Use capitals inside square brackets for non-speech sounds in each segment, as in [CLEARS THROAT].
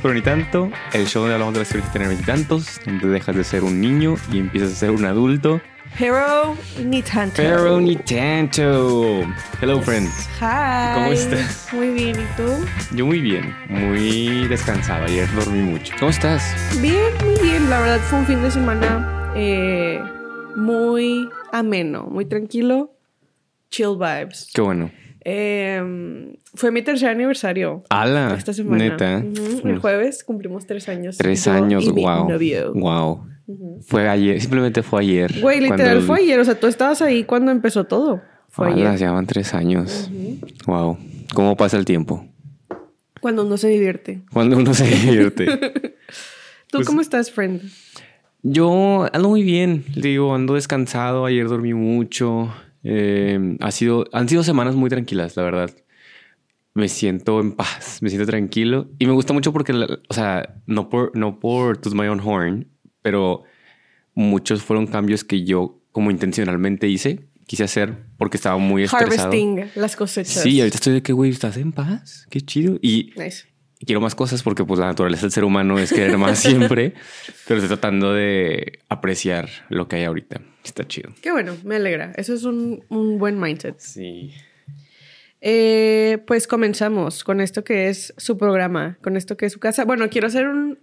pero ni tanto, el show donde hablamos de la experiencia de tener veintitantos, donde dejas de ser un niño y empiezas a ser un adulto. Pero ni tanto. Pero ni tanto. Hello, friends. Hi. ¿Cómo estás? Muy bien, ¿y tú? Yo muy bien, muy descansado. Ayer dormí mucho. ¿Cómo estás? Bien, muy bien. La verdad fue un fin de semana eh, muy ameno, muy tranquilo. Chill vibes. Qué bueno. Eh, fue mi tercer aniversario. ¡Hala! Esta semana. Neta. El jueves cumplimos tres años. Tres Yo años, y mi wow. Wow. Fue ayer, simplemente fue ayer. Güey, literal cuando fue ayer. O sea, tú estabas ahí cuando empezó todo. Fue ¡Hala! ayer. Ya van tres años. Wow. ¿Cómo pasa el tiempo? Cuando uno se divierte. Cuando uno se divierte. [LAUGHS] ¿Tú Pues- cómo estás, friend? Yo ando muy bien, digo, ando descansado, ayer dormí mucho, eh, ha sido, han sido semanas muy tranquilas, la verdad. Me siento en paz, me siento tranquilo y me gusta mucho porque, o sea, no por, no por toot my own horn, pero muchos fueron cambios que yo como intencionalmente hice, quise hacer porque estaba muy estresado. Harvesting las cosechas. Sí, ahorita estoy de que, güey, estás en paz, qué chido. Y Nice. quiero más cosas porque pues la naturaleza del ser humano es querer más [LAUGHS] siempre, pero estoy tratando de apreciar lo que hay ahorita. Está chido. Qué bueno, me alegra. Eso es un, un buen mindset. Sí. Eh, pues comenzamos con esto que es su programa, con esto que es su casa. Bueno, quiero hacer un,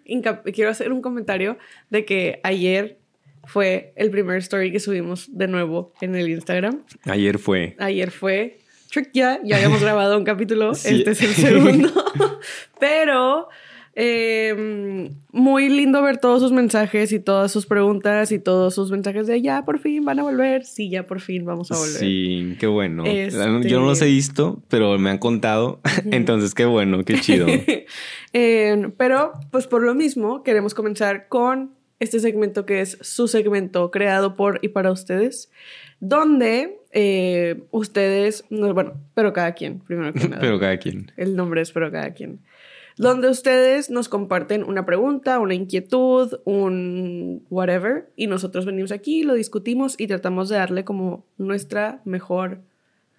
quiero hacer un comentario de que ayer fue el primer story que subimos de nuevo en el Instagram. Ayer fue. Ayer fue Trick ya, ya habíamos [LAUGHS] grabado un capítulo, Sí. este es el segundo. [LAUGHS] [LAUGHS] Pero eh, muy lindo ver todos sus mensajes y todas sus preguntas y todos sus mensajes de ya por fin van a volver. Sí, ya por fin vamos a volver. Sí, qué bueno. Este- Yo no los he visto, pero me han contado. [LAUGHS] Entonces, qué bueno, qué chido. [LAUGHS] Eh, pero, pues por lo mismo, queremos comenzar con este segmento que es su segmento creado por y para ustedes, donde eh, ustedes, no, bueno, pero cada quien, primero que [LAUGHS] nada. pero cada quien. El nombre es pero cada quien. Donde ustedes nos comparten una pregunta, una inquietud, un whatever, y nosotros venimos aquí, lo discutimos y tratamos de darle como nuestra mejor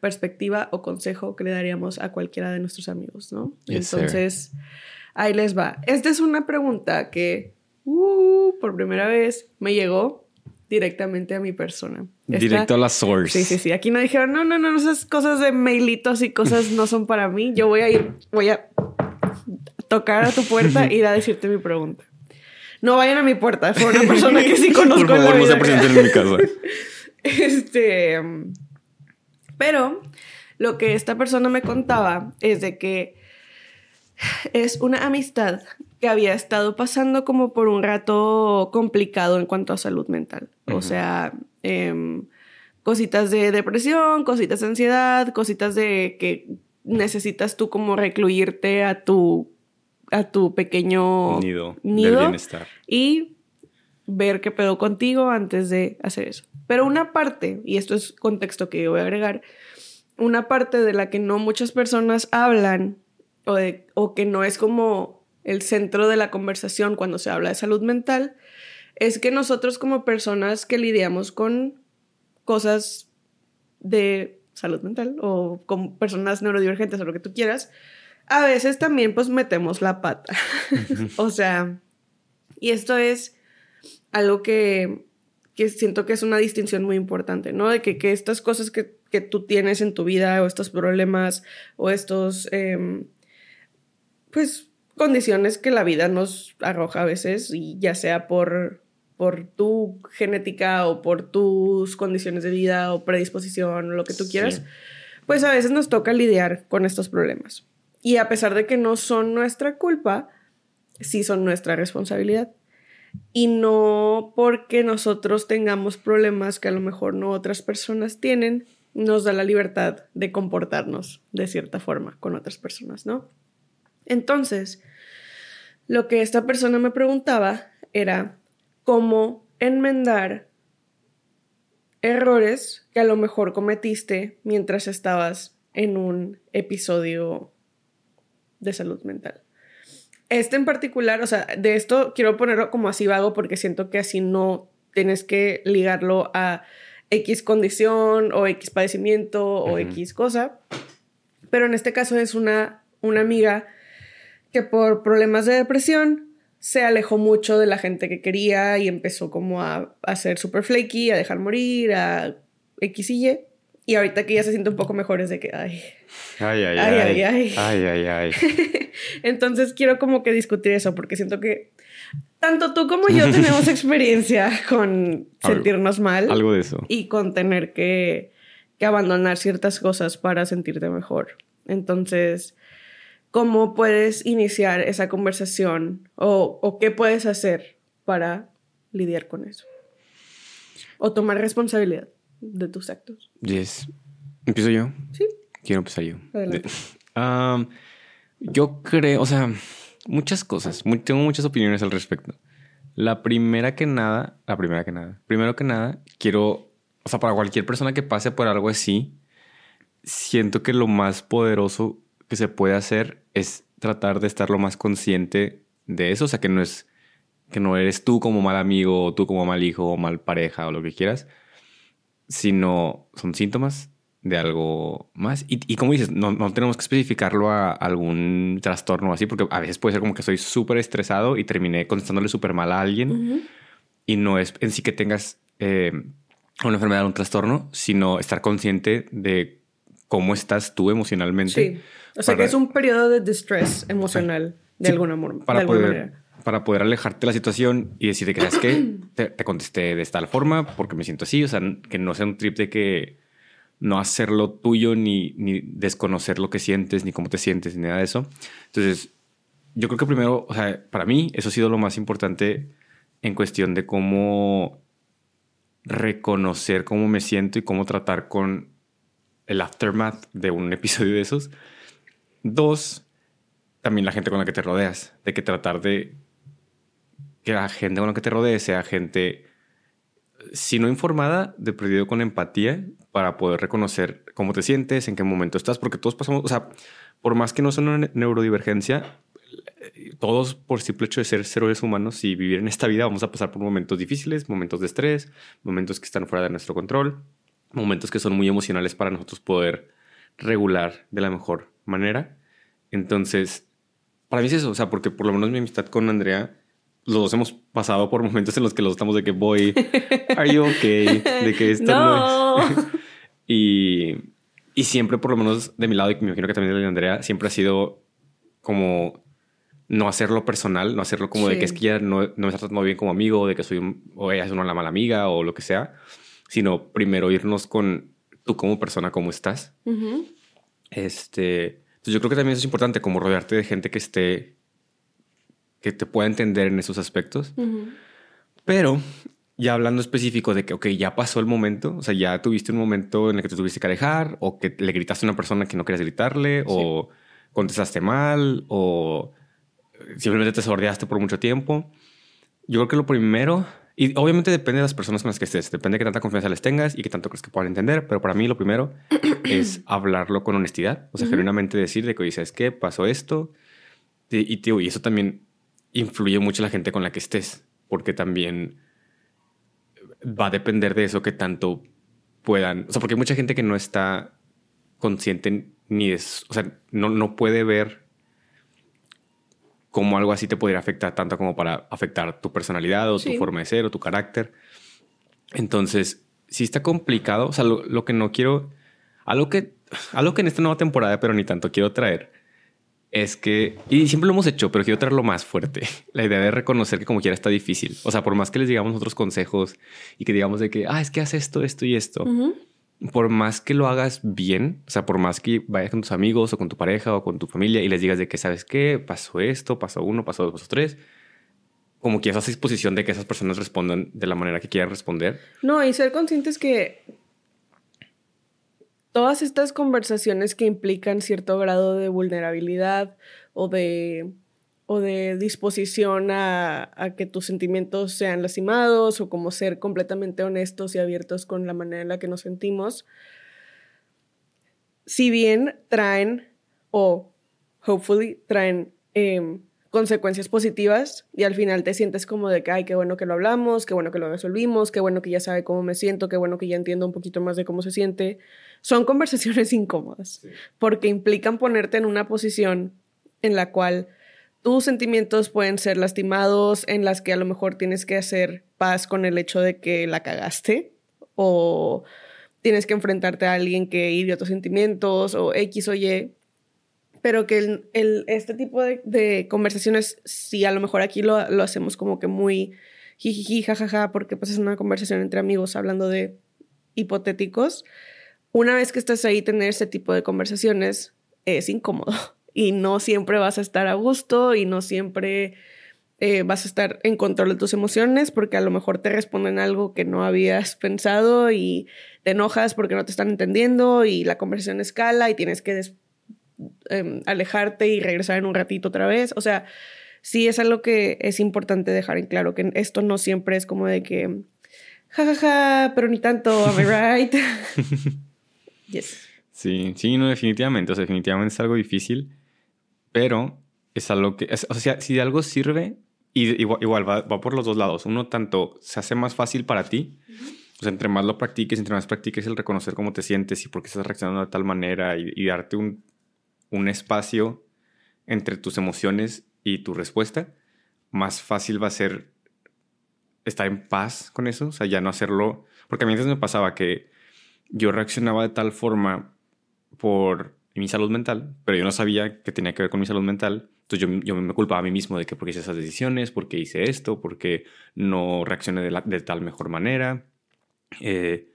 perspectiva o consejo que le daríamos a cualquiera de nuestros amigos, ¿no? Yes, sir. Entonces, ahí les va. Esta es una pregunta que uh, por primera vez me llegó directamente a mi persona. Esta- Directo a la source. Sí, sí, sí. Aquí no dijeron, no, no, no, esas cosas de mailitos y cosas no son para mí. Yo voy a ir, voy a tocar a tu puerta y ir a decirte mi pregunta. No vayan a mi puerta, fue una persona que sí [LAUGHS] conozco. Por en la favor, no se presenten en mi casa. [LAUGHS] Este. Pero lo que esta persona me contaba es de que es una amistad que había estado pasando como por un rato complicado en cuanto a salud mental. O sea, em, cositas de depresión, cositas de ansiedad, cositas de que necesitas tú como recluirte a tu, a tu pequeño Nido, nido del bienestar. y ver qué pedo contigo antes de hacer eso. Pero una parte, y esto es contexto que yo voy a agregar, una parte de la que no muchas personas hablan o, de- o que no es como el centro de la conversación cuando se habla de salud mental, es que nosotros como personas que lidiamos con cosas de salud mental o con personas neurodivergentes o lo que tú quieras, a veces también pues metemos la pata. [LAUGHS] o sea, y esto es algo que, que siento que es una distinción muy importante, ¿no? De que, que estas cosas que, que tú tienes en tu vida o estos problemas o estos, em, pues, condiciones que la vida nos arroja a veces, y ya sea por, por tu genética o por tus condiciones de vida o predisposición o lo que tú Sí. quieras, pues a veces nos toca lidiar con estos problemas. Y a pesar de que no son nuestra culpa, sí son nuestra responsabilidad. Y no porque nosotros tengamos problemas que a lo mejor no otras personas tienen, nos da la libertad de comportarnos de cierta forma con otras personas, ¿no? Entonces, lo que esta persona me preguntaba era cómo enmendar errores que a lo mejor cometiste mientras estabas en un episodio de salud mental. Este en particular, o sea, de esto quiero ponerlo como así vago porque siento que así no tienes que ligarlo a X condición o X padecimiento o. X cosa. Pero en este caso es una, una amiga que por problemas de depresión se alejó mucho de la gente que quería y empezó como a, a ser super flaky, a dejar morir, a X y Y. Y ahorita que ya se siente un poco mejor es de que, ay, Ay, ay, Ay, ay. ay, ay. Ay, ay. [LAUGHS] Entonces quiero como que discutir eso porque siento que tanto tú como yo [LAUGHS] tenemos experiencia con Algo- sentirnos mal Algo de eso. y con tener que, que abandonar ciertas cosas para sentirte mejor. Entonces, ¿cómo puedes iniciar esa conversación o, o qué puedes hacer para lidiar con eso? O tomar responsabilidad de tus actos. Yes. ¿Empiezo yo? Sí. Quiero empezar yo. Adelante. Um, yo creo, o sea, muchas cosas. Tengo muchas opiniones al respecto. La primera que nada, la primera que nada, primero que nada, quiero, o sea, para cualquier persona que pase por algo así, siento que lo más poderoso que se puede hacer es tratar de estar lo más consciente de eso. O sea, que no es, que no eres tú como mal amigo, o tú como mal hijo, o mal pareja, o lo que quieras, sino son síntomas de algo más. Y, y como dices, no, no tenemos que especificarlo a algún trastorno así, porque a veces puede ser como que soy súper estresado y terminé contestándole súper mal a alguien y no es en sí que tengas eh, una enfermedad o un trastorno, sino estar consciente de cómo estás tú emocionalmente. Sí. O sea, para- que es un periodo de distress emocional, de Sí, alguna, para de alguna poder, manera. para poder alejarte de la situación y decirte que, ¿sabes qué? [CLEARS THROAT] Te, te contesté de tal forma porque me siento así. O sea, que no sea un trip de que no hacerlo tuyo ni, ni desconocer lo que sientes, ni cómo te sientes, ni nada de eso. Entonces, yo creo que primero, o sea, para mí eso ha sido lo más importante en cuestión de cómo reconocer cómo me siento y cómo tratar con el aftermath de un episodio de esos. Dos, también la gente con la que te rodeas, de que tratar de que la gente con la que te rodees sea gente, si no informada, de perdido con empatía para poder reconocer cómo te sientes, en qué momento estás, porque todos pasamos, o sea, por más que no sea una ne- neurodivergencia, eh, todos por simple hecho de ser seres humanos y vivir en esta vida vamos a pasar por momentos difíciles, momentos de estrés, momentos que están fuera de nuestro control, momentos que son muy emocionales para nosotros poder regular de la mejor manera. Entonces, para mí es eso, o sea, porque por lo menos mi amistad con Andrea, los dos hemos pasado por momentos en los que los estamos de que voy, are you okay? De que esto no, No. es. [LAUGHS] y, y siempre, por lo menos de mi lado, y me imagino que también de Andrea, siempre ha sido como no hacerlo personal, no hacerlo como de que es que ella no, no me está tratando bien como amigo, de que soy un, o ella es una la mala amiga o lo que sea, sino primero irnos con tú como persona, cómo estás. Ujú. Este, yo creo que también eso es importante, como rodearte de gente que esté, que te pueda entender en esos aspectos. Pero ya hablando específico de que, ok, ya pasó el momento, o sea, ya tuviste un momento en el que te tuviste que alejar, o que le gritaste a una persona que no querías gritarle, o contestaste mal, o simplemente te sordeaste por mucho tiempo. Yo creo que lo primero, y obviamente depende de las personas con las que estés, depende de qué tanta confianza les tengas y qué tanto crees que puedan entender, pero para mí lo primero [CLEARS THROAT] es hablarlo con honestidad, o sea, Ujú. genuinamente decir de que, oye, ¿sabes qué? Pasó esto. Y, y, tío, y eso también influye mucho la gente con la que estés, porque también va a depender de eso que tanto puedan, o sea, porque hay mucha gente que no está consciente ni de, o sea, no, no puede ver cómo algo así te podría afectar tanto como para afectar tu personalidad o Sí. tu forma de ser o tu carácter. Entonces, sí está complicado, o sea, lo, lo que no quiero, algo que, algo que en esta nueva temporada, pero ni tanto quiero traer, es que, y siempre lo hemos hecho, pero quiero traerlo más fuerte. [LAUGHS] La idea de reconocer que como quiera está difícil. O sea, por más que les digamos otros consejos y que digamos de que, ah, es que haces esto, esto y esto. Ujú. Por más que lo hagas bien, o sea, por más que vayas con tus amigos o con tu pareja o con tu familia y les digas de que, ¿sabes qué? Pasó esto, pasó uno, pasó dos, pasó tres. Como que estás a disposición de que esas personas respondan de la manera que quieran responder. No, y ser conscientes que todas estas conversaciones que implican cierto grado de vulnerabilidad o de, o de disposición a, a que tus sentimientos sean lastimados o como ser completamente honestos y abiertos con la manera en la que nos sentimos, si bien traen o hopefully traen em, consecuencias positivas y al final te sientes como de que, ay, qué bueno que lo hablamos, qué bueno que lo resolvimos, qué bueno que ya sabe cómo me siento, qué bueno que ya entiendo un poquito más de cómo se siente. Son conversaciones [LAUGHS] incómodas porque implican ponerte en una posición en la cual tus sentimientos pueden ser lastimados, en las que a lo mejor tienes que hacer paz con el hecho de que la cagaste o tienes que enfrentarte a alguien que hirió tus sentimientos o X o Y. Pero que el, este tipo de, conversaciones, si a lo mejor aquí lo, lo hacemos como que muy jijiji, jajaja, porque pues es una conversación entre amigos hablando de hipotéticos. Una vez que estás ahí, tener ese tipo de conversaciones es incómodo y no siempre vas a estar a gusto y no siempre eh, vas a estar en control de tus emociones porque a lo mejor te responden algo que no habías [LAUGHS] pensado y te enojas porque no te están entendiendo y la conversación escala y tienes que em, alejarte y regresar en un ratito otra vez. O sea, sí es algo que es importante dejar en claro, que esto no siempre es como de que, jajaja, ja, ja, pero ni tanto, am I right? [LAUGHS] yes. Sí, sí, no, definitivamente, o sea, definitivamente es algo difícil pero es algo que, o sea, si algo sirve, y igual, va, por los dos lados. Uno, tanto se hace más fácil para ti, o sea, entre más lo practiques, entre más practiques el reconocer cómo te sientes y por qué estás reaccionando de tal manera y, darte un, un espacio entre tus emociones y tu respuesta, más fácil va a ser estar en paz con eso, o sea, ya no hacerlo, porque a mí antes me pasaba que yo reaccionaba de tal forma por mi salud mental, pero yo no sabía que tenía que ver con mi salud mental. Entonces yo, yo me culpaba a mí mismo de que porque hice esas decisiones, porque hice esto, porque no reaccioné de, la, de tal mejor manera. Eh,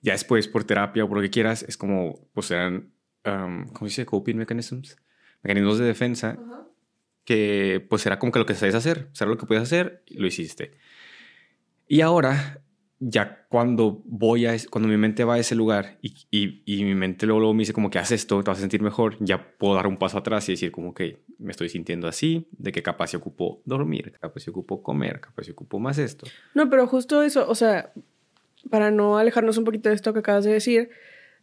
ya después por terapia o por lo que quieras, es como, pues eran, um, ¿cómo se dice? Coping mechanisms, mecanismos de defensa, que pues era como que lo que sabías hacer, o lo que podías hacer, lo hiciste. Y ahora ya cuando voy a, cuando mi mente va a ese lugar y, y, mi mente luego, me dice como que haz esto, te vas a sentir mejor, ya puedo dar un paso atrás y decir como que me estoy sintiendo así, de que capaz se ocupo dormir, capaz se ocupo comer, capaz se ocupo más esto. No, pero justo eso, o sea, para no alejarnos un poquito de esto que acabas de decir,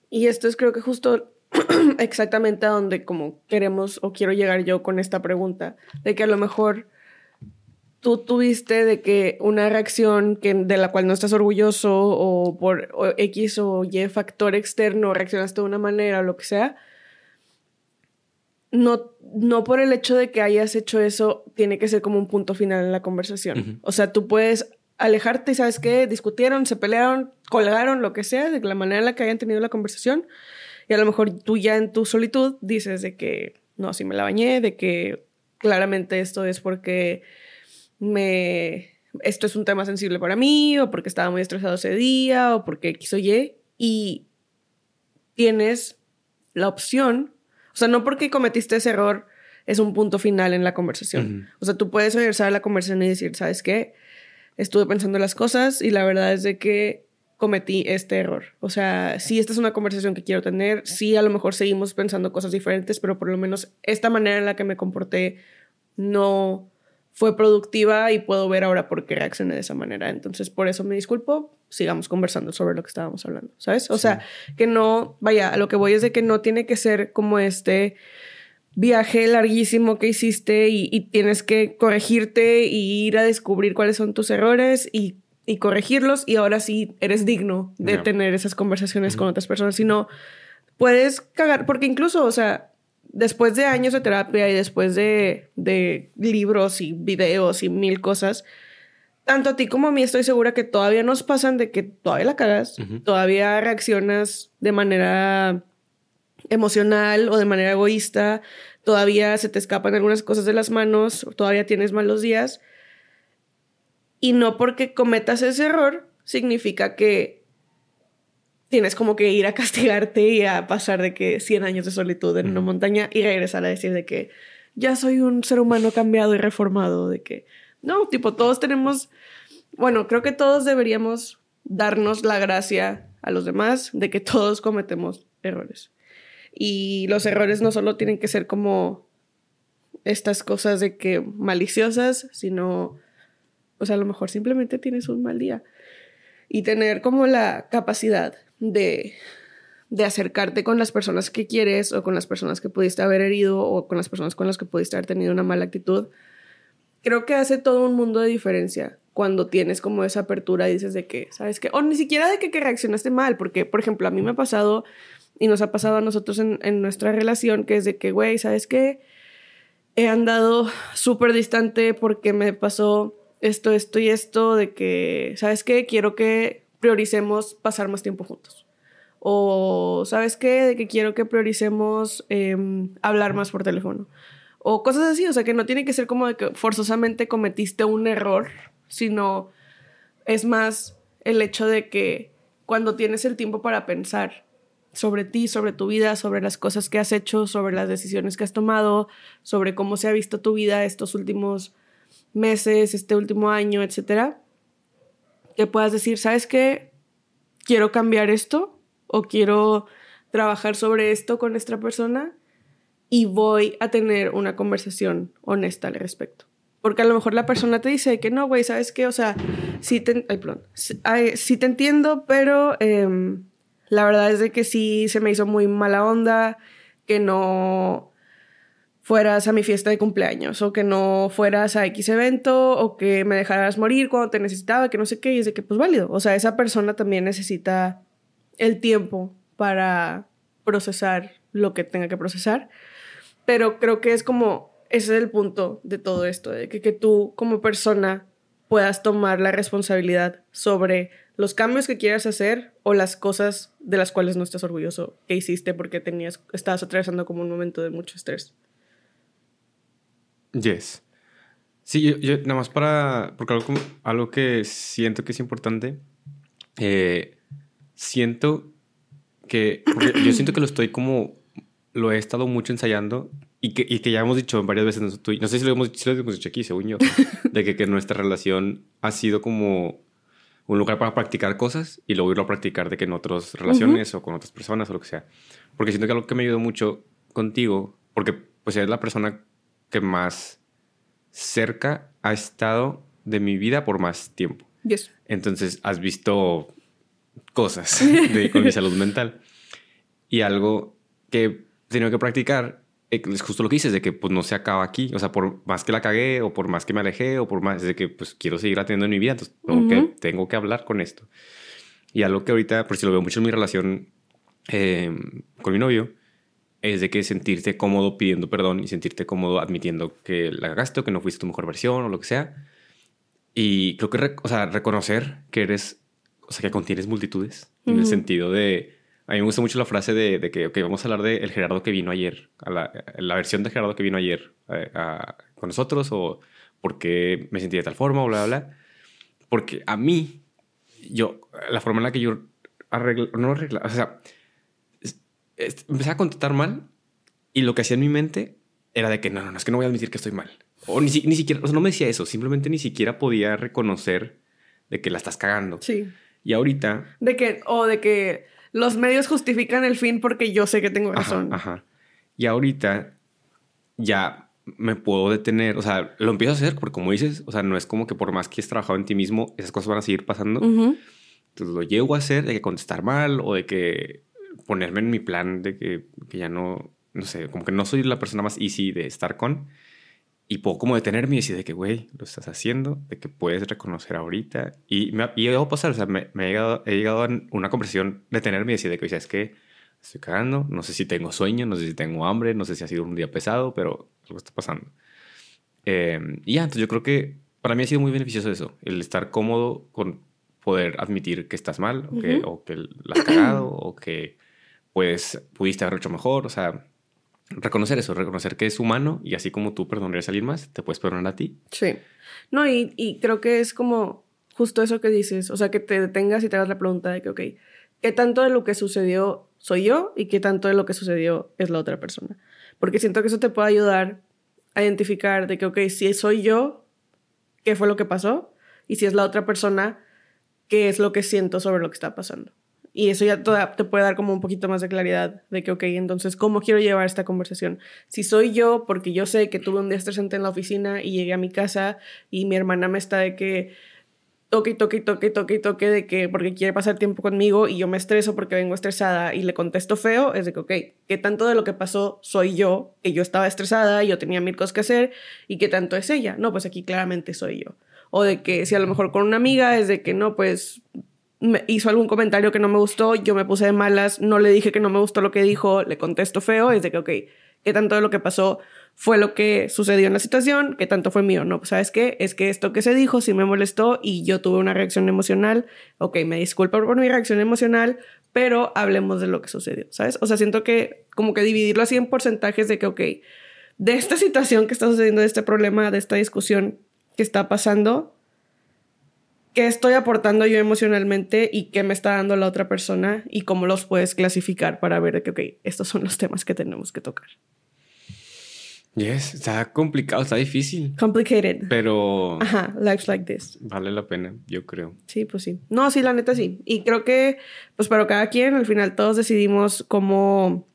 y esto es creo que justo [CLEARS THROAT] exactamente a donde como queremos o quiero llegar yo con esta pregunta, de que a lo mejor tú tuviste de que una reacción que, de la cual no estás orgulloso o por X o Y factor externo reaccionaste de una manera o lo que sea, no, no por el hecho de que hayas hecho eso tiene que ser como un punto final en la conversación. O sea, tú puedes alejarte y sabes qué, discutieron, se pelearon, colgaron, lo que sea, de la manera en la que hayan tenido la conversación. Y a lo mejor tú ya en tu solitud dices de que no, si me la bañé, de que claramente esto es porque me, esto es un tema sensible para mí, o porque estaba muy estresado ese día, o porque quiso Y, y tienes la opción, o sea, no porque cometiste ese error es un punto final en la conversación. O sea, tú puedes regresar a la conversación y decir, ¿sabes qué? Estuve pensando las cosas y la verdad es de que cometí este error. O sea, sí, esta es una conversación que quiero tener, sí, a lo mejor seguimos pensando cosas diferentes, pero por lo menos esta manera en la que me comporté no fue productiva y puedo ver ahora por qué reaccioné de esa manera. Entonces, por eso me disculpo, sigamos conversando sobre lo que estábamos hablando, ¿sabes? O sea, que no, vaya, a lo que voy es de que no tiene que ser como este viaje larguísimo que hiciste y, tienes que corregirte y ir a descubrir cuáles son tus errores y, corregirlos y ahora sí eres digno de tener esas conversaciones con otras personas, sino puedes cagar, porque incluso, o sea, después de años de terapia y después de, libros y videos y mil cosas, tanto a ti como a mí estoy segura que todavía nos pasan de que todavía la cagas, todavía reaccionas de manera emocional o de manera egoísta, todavía se te escapan algunas cosas de las manos, todavía tienes malos días. Y no porque cometas ese error significa que tienes como que ir a castigarte y a pasar de que 100 años de solitud en una montaña y regresar a decir de que ya soy un ser humano cambiado y reformado, de que no, tipo, todos tenemos, bueno, creo que todos deberíamos darnos la gracia a los demás de que todos cometemos errores. Y los errores no solo tienen que ser como estas cosas de que maliciosas, sino, o sea, a lo mejor simplemente tienes un mal día. Y tener como la capacidad de, de acercarte con las personas que quieres o con las personas que pudiste haber herido o con las personas con las que pudiste haber tenido una mala actitud, creo que hace todo un mundo de diferencia cuando tienes como esa apertura y dices de que, ¿sabes qué? O ni siquiera de que, reaccionaste mal, porque, por ejemplo, a mí me ha pasado y nos ha pasado a nosotros en, en nuestra relación, que es de que, güey, ¿sabes qué? he andado súper distante porque me pasó esto, esto y esto, de que, ¿sabes qué? Quiero que prioricemos pasar más tiempo juntos. O, ¿sabes qué? De que quiero que prioricemos em, hablar más por teléfono. O cosas así, o sea, que no tiene que ser como de que forzosamente cometiste un error, sino es más el hecho de que cuando tienes el tiempo para pensar sobre ti, sobre tu vida, sobre las cosas que has hecho, sobre las decisiones que has tomado, sobre cómo se ha visto tu vida estos últimos meses, este último año, etcétera, que puedas decir, ¿sabes qué? Quiero cambiar esto o quiero trabajar sobre esto con esta persona y voy a tener una conversación honesta al respecto. Porque a lo mejor la persona te dice que no, güey, ¿sabes qué? O sea, sí te, ay, sí, te entiendo, pero em, la verdad es de que sí se me hizo muy mala onda, que no fueras a mi fiesta de cumpleaños o que no fueras a X evento o que me dejaras morir cuando te necesitaba, que no sé qué, y es de que pues válido. O sea, esa persona también necesita el tiempo para procesar lo que tenga que procesar. Pero creo que es como, ese es el punto de todo esto, de que, que tú como persona puedas tomar la responsabilidad sobre los cambios que quieras hacer o las cosas de las cuales no estás orgulloso que hiciste porque tenías, estabas atravesando como un momento de mucho estrés. Yes. Sí, yo, nada más para, porque algo, algo, que siento que es importante, eh, siento que, yo siento que lo estoy como, lo he estado mucho ensayando y que, y que ya hemos dicho varias veces, no sé si lo hemos, si lo hemos dicho aquí, según yo, [LAUGHS] de que, que nuestra relación ha sido como un lugar para practicar cosas y luego irlo a practicar de que en otras relaciones o con otras personas o lo que sea. Porque siento que algo que me ayudó mucho contigo, porque pues eres la persona que más cerca ha estado de mi vida por más tiempo. Yes. Entonces has visto cosas [LAUGHS] de, con mi salud mental. Y algo que he tenido que practicar eh, es justo lo que dices, de que pues no se acaba aquí. O sea, por más que la cagué o por más que me alejé o por más de que pues quiero seguir atendiendo en mi vida, entonces tengo, que, tengo que hablar con esto. Y algo que ahorita, por si lo veo mucho en mi relación eh, con mi novio, es de que sentirte cómodo pidiendo perdón y sentirte cómodo admitiendo que la cagaste o que no fuiste tu mejor versión o lo que sea. Y creo que, o sea, reconocer que eres, o sea, que contienes multitudes, en el sentido de, a mí me gusta mucho la frase de, de que, ok, vamos a hablar del el Gerardo que vino ayer, a la, la, versión de Gerardo que vino ayer eh, con nosotros o por qué me sentí de tal forma o bla, bla, bla. Porque a mí, yo, la forma en la que yo arreglo, no arreglo, o sea, empecé a contestar mal y lo que hacía en mi mente era de que no, no, no, es que no voy a admitir que estoy mal. O ni, ni siquiera, o sea, no me decía eso, simplemente ni siquiera podía reconocer de que la estás cagando. Sí. Y ahorita... De que, o de que los medios justifican el fin porque yo sé que tengo razón. Ajá. Y ahorita ya me puedo detener, o sea, lo empiezo a hacer porque como dices, o sea, no es como que por más que hayas trabajado en ti mismo, esas cosas van a seguir pasando. Entonces lo llego a hacer de que contestar mal o de que ponerme en mi plan de que, que, ya no, no sé, como que no soy la persona más easy de estar con. Y puedo como detenerme y decir de que, güey, lo estás haciendo, de que puedes reconocer ahorita. Y me ha, llegado a pasar, o sea, me, he, llegado, he llegado a una conversación, detenerme y decir de que, o es que estoy cagando, no sé si tengo sueño, no sé si tengo hambre, no sé si ha sido un día pesado, pero algo está pasando. Eh, y ya, entonces yo creo que para mí ha sido muy beneficioso eso, el estar cómodo con poder admitir que estás mal, o, que, o que la has cagado, o que pues pudiste haber hecho mejor, o sea, reconocer eso, reconocer que es humano y así como tú perdonarías a alguien más, te puedes perdonar a ti. Sí. No, y, y creo que es como justo eso que dices, o sea, que te detengas y te hagas la pregunta de que, ok, ¿qué tanto de lo que sucedió soy yo y qué tanto de lo que sucedió es la otra persona? Porque siento que eso te puede ayudar a identificar de que, ok, si soy yo, ¿qué fue lo que pasó? Y si es la otra persona, ¿qué es lo que siento sobre lo que está pasando? Y eso ya te puede dar como un poquito más de claridad de que, ok, entonces, ¿cómo quiero llevar esta conversación? Si soy yo, porque yo sé que tuve un día estresante en la oficina y llegué a mi casa y mi hermana me está de que toque, toque, toque, toque, toque, de que porque quiere pasar tiempo conmigo y yo me estreso porque vengo estresada y le contesto feo, es de que, ok, ¿qué tanto de lo que pasó soy yo? Que yo estaba estresada y yo tenía mil cosas que hacer y qué tanto es ella? No, pues aquí claramente soy yo. O de que si a lo mejor con una amiga es de que no, pues me hizo algún comentario que no me gustó, yo me puse de malas, no le dije que no me gustó lo que dijo, le contesto feo, es de que, ok, ¿qué tanto de lo que pasó fue lo que sucedió en la situación, que tanto fue mío, ¿no? Pues, ¿Sabes qué? Es que esto que se dijo sí me molestó y yo tuve una reacción emocional. Ok, me disculpo por mi reacción emocional, pero hablemos de lo que sucedió, ¿sabes? O sea, siento que como que dividirlo así en porcentajes de que, ok, de esta situación que está sucediendo, de este problema, de esta discusión que está pasando, qué estoy aportando yo emocionalmente y qué me está dando la otra persona y cómo los puedes clasificar para ver que, ok, estos son los temas que tenemos que tocar. Yes, está complicado, está difícil. Complicated. Pero. Ajá, life's like this. Vale la pena, yo creo. Sí, pues sí. No, sí, la neta sí. Y creo que, pues para cada quien, al final todos decidimos cómo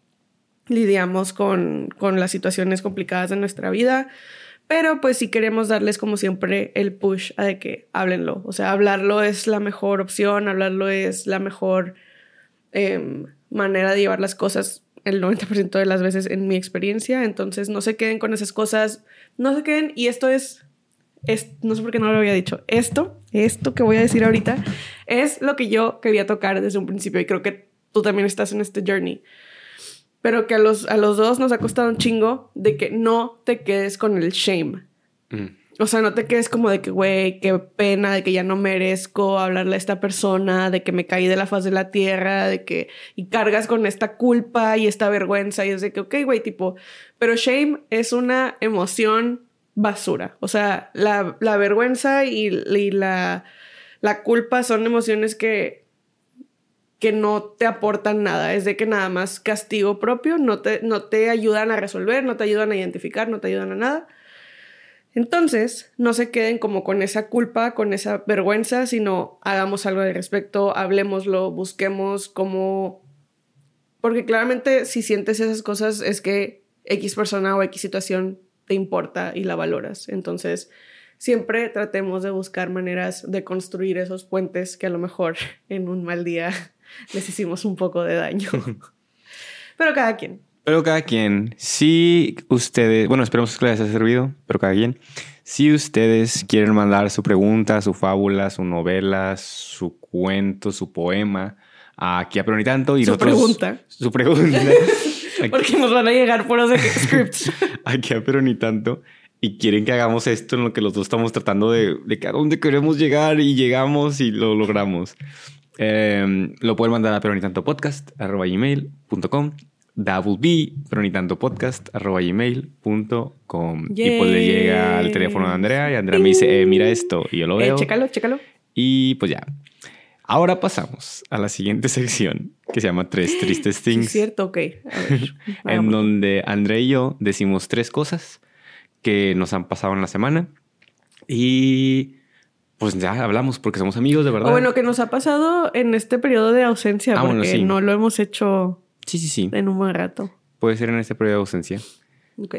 lidiamos con, con las situaciones complicadas de nuestra vida. Pero pues si queremos darles como siempre el push a de que háblenlo. O sea, hablarlo es la mejor opción, hablarlo es la mejor em, manera de llevar las cosas el 90% de las veces en mi experiencia. Entonces no se queden con esas cosas, no se queden. Y esto es, es, no sé por qué no lo había dicho, esto, esto que voy a decir ahorita, es lo que yo quería tocar desde un principio y creo que tú también estás en este journey pero que a los, a los dos nos ha costado un chingo de que no te quedes con el shame. Mm. O sea, no te quedes como de que, güey, qué pena, de que ya no merezco hablarle a esta persona, de que me caí de la faz de la tierra, de que... Y cargas con esta culpa y esta vergüenza y es de que, ok, güey, tipo... Pero shame es una emoción basura. O sea, la, la vergüenza y, y la, la culpa son emociones que que no te aportan nada, es de que nada más castigo propio, no te, no te ayudan a resolver, no te ayudan a identificar, no te ayudan a nada. Entonces, no se queden como con esa culpa, con esa vergüenza, sino hagamos algo al respecto, hablemoslo, busquemos cómo... Porque claramente si sientes esas cosas es que X persona o X situación te importa y la valoras. Entonces, siempre tratemos de buscar maneras de construir esos puentes que a lo mejor [LAUGHS] en un mal día les hicimos un poco de daño. [LAUGHS] pero cada quien. Pero cada quien. Si ustedes, bueno, esperemos que les haya servido, pero cada quien. Si ustedes quieren mandar su pregunta, su fábula, su novela, su cuento, su poema, aquí a Pero Tanto y su pregunta. Su pregunta. [LAUGHS] Porque nos van a llegar por los scripts. [LAUGHS] aquí a Pero Tanto y quieren que hagamos esto en lo que los dos estamos tratando de, de que a dónde queremos llegar y llegamos y lo logramos. Em, lo pueden mandar a peronitantopodcast.com double B, peronitantopodcast.com Y pues le llega al teléfono de Andrea y Andrea me dice, eh, mira esto, y yo lo eh, veo. chécalo, chécalo. Y pues ya. Ahora pasamos a la siguiente [LAUGHS] sección que se llama Tres Tristes Things. es cierto, ok. [LAUGHS] en donde Andrea y yo decimos tres cosas que nos han pasado en la semana. Y pues ya hablamos porque somos amigos de verdad. O bueno, que nos ha pasado en este periodo de ausencia, ah, porque no lo hemos hecho sí, sí, sí. en un buen rato. Puede ser en este periodo de ausencia. Ok.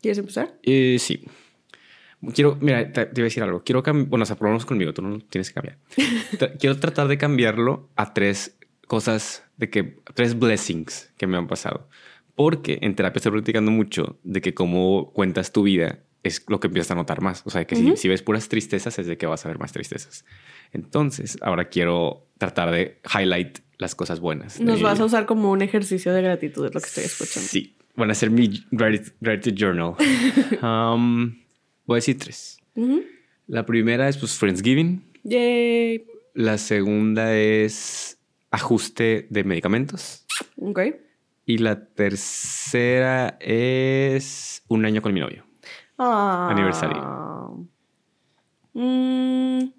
¿Quieres empezar? Eh, sí. Quiero, mira, te, iba a decir algo. Quiero cambiar, bueno, o sea, conmigo, tú no tienes que cambiar. [LAUGHS] Quiero tratar de cambiarlo a tres cosas, de que, tres blessings que me han pasado. Porque en terapia estoy practicando mucho de que cómo cuentas tu vida es lo que empiezas a notar más. O sea, que si, ves puras tristezas es de que vas a ver más tristezas. Entonces, ahora quiero tratar de highlight las cosas buenas. Nos vas a usar como un ejercicio de gratitud, es lo que estoy escuchando. Sí, van a ser mi gratitude journal. [LAUGHS] Um, voy a decir tres. La primera es pues Friendsgiving. Yay. La segunda es ajuste de medicamentos. Ok. Y la tercera es un año con mi novio. Ah. Aniversario. Mm.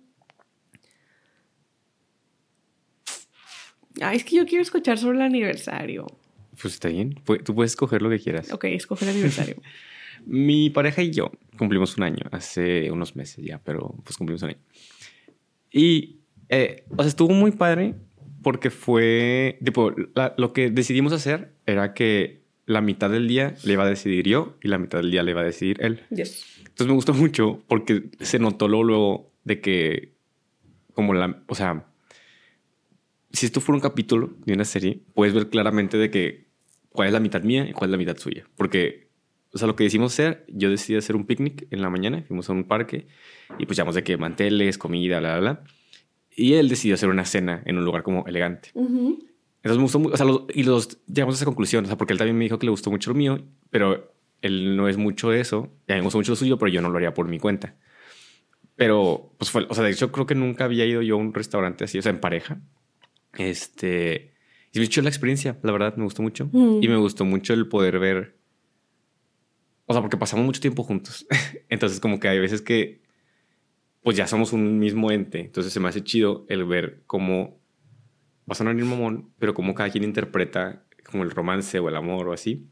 Ay, es que yo quiero escuchar sobre el aniversario. Pues está bien. Tú puedes escoger lo que quieras. Ok, escoge el aniversario. [LAUGHS] Mi pareja y yo cumplimos un año hace unos meses ya, pero pues cumplimos un año. Y, eh, o sea, estuvo muy padre porque fue, tipo, lo que decidimos hacer era que la mitad del día le iba a decidir yo y la mitad del día le iba a decidir él. Entonces me gustó mucho porque se notó luego, de que, como la, o sea, si esto fuera un capítulo de una serie, puedes ver claramente de que cuál es la mitad mía y cuál es la mitad suya. Porque, o sea, lo que decidimos hacer, yo decidí hacer un picnic en la mañana, fuimos a un parque y pues llamamos de que manteles, comida, bla, bla, bla. Y él decidió hacer una cena en un lugar como elegante. Entonces me gustó mucho, o sea, y los llegamos a esa conclusión, o sea, porque él también me dijo que le gustó mucho lo mío, pero él no es mucho de eso. Y a mí me gusta mucho lo suyo, pero yo no lo haría por mi cuenta. Pero, pues fue, o sea, de hecho creo que nunca había ido yo a un restaurante así, o sea, en pareja. Este, y me echó la experiencia, la verdad, me gustó mucho. Mm. Y me gustó mucho el poder ver, o sea, porque pasamos mucho tiempo juntos. [LAUGHS] Entonces, como que hay veces que, pues ya somos un mismo ente. Entonces se me hace chido el ver cómo, va a sonar bien mamón, pero cómo cada quien interpreta como el romance o el amor o así.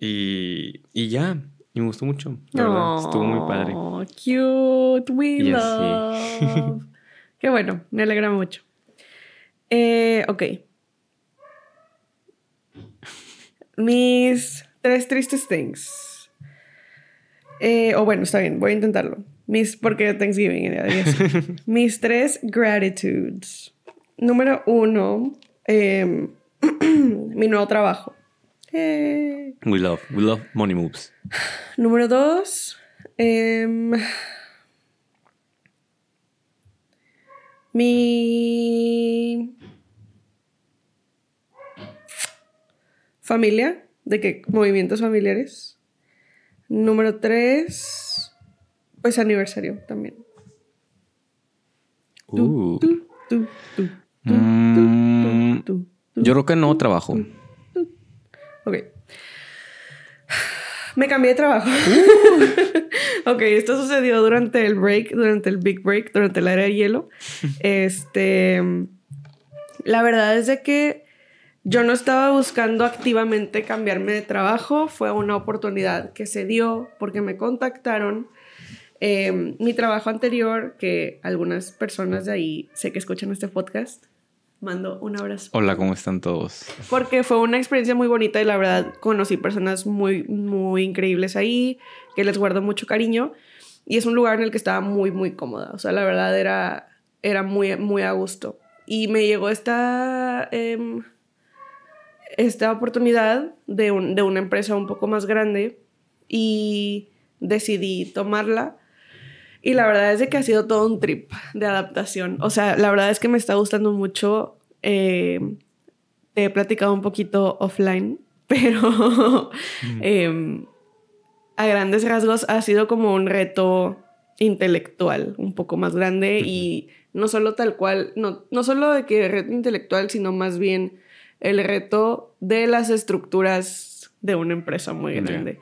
Y, y ya, y me gustó mucho. La verdad, estuvo muy padre. Oh, cute, we Y así. love. [LAUGHS] Qué bueno, me alegra mucho. Eh, ok. Mis tres tristes things. Eh, o bueno, está bien, voy a intentarlo. Mis, porque Thanksgiving. [LAUGHS] Mis tres gratitudes. Número uno, em, [CLEARS THROAT] mi nuevo trabajo. Eh, We love, we love money moves. Número dos. em, mi familia, de que movimientos familiares. Número tres, pues aniversario también. Uh. Tu, tu, tu, Mm, Yo creo que no trabajo. Ok. [SIGHS] Me cambié de trabajo. [LAUGHS] ok, esto sucedió durante el break, durante el big break, durante la era de hielo. [LAUGHS] Este. La verdad es de que yo no estaba buscando activamente cambiarme de trabajo. Fue una oportunidad que se dio porque me contactaron. Eh, mi trabajo anterior, que algunas personas de ahí sé que escuchan este podcast, mando un abrazo Hola, ¿cómo están todos? porque fue una experiencia muy bonita y la verdad conocí personas muy, muy increíbles ahí, que les guardo mucho cariño y es un lugar en el que estaba muy, muy cómoda. O sea, la verdad era, era muy, muy a gusto. Y me llegó esta, em, esta oportunidad de, un- de una empresa un poco más grande y decidí tomarla. Y la verdad es de que ha sido todo un trip de adaptación. O sea, la verdad es que me está gustando mucho. Eh, te he platicado un poquito offline, [LAUGHS] pero em, a grandes rasgos ha sido como un reto intelectual un poco más grande y no solo tal cual, no, no solo de que reto intelectual, sino más bien el reto de las estructuras de una empresa muy grande.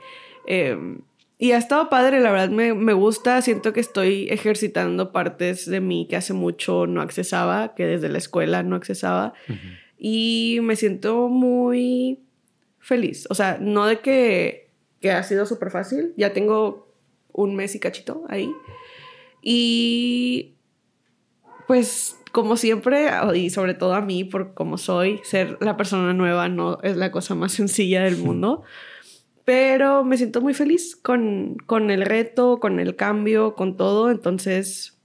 Em, y ha estado padre, la verdad me, me gusta, siento que estoy ejercitando partes de mí que hace mucho no accesaba, que desde la escuela no accesaba y me siento muy feliz. O sea, no de que, que ha sido súper fácil, ya tengo un mes y cachito ahí. Y pues como siempre, y sobre todo a mí, por como soy, ser la persona nueva no es la cosa más [LAUGHS] sencilla del mundo. [LAUGHS] Pero me siento muy feliz con, con el reto, con el cambio, con todo. Entonces,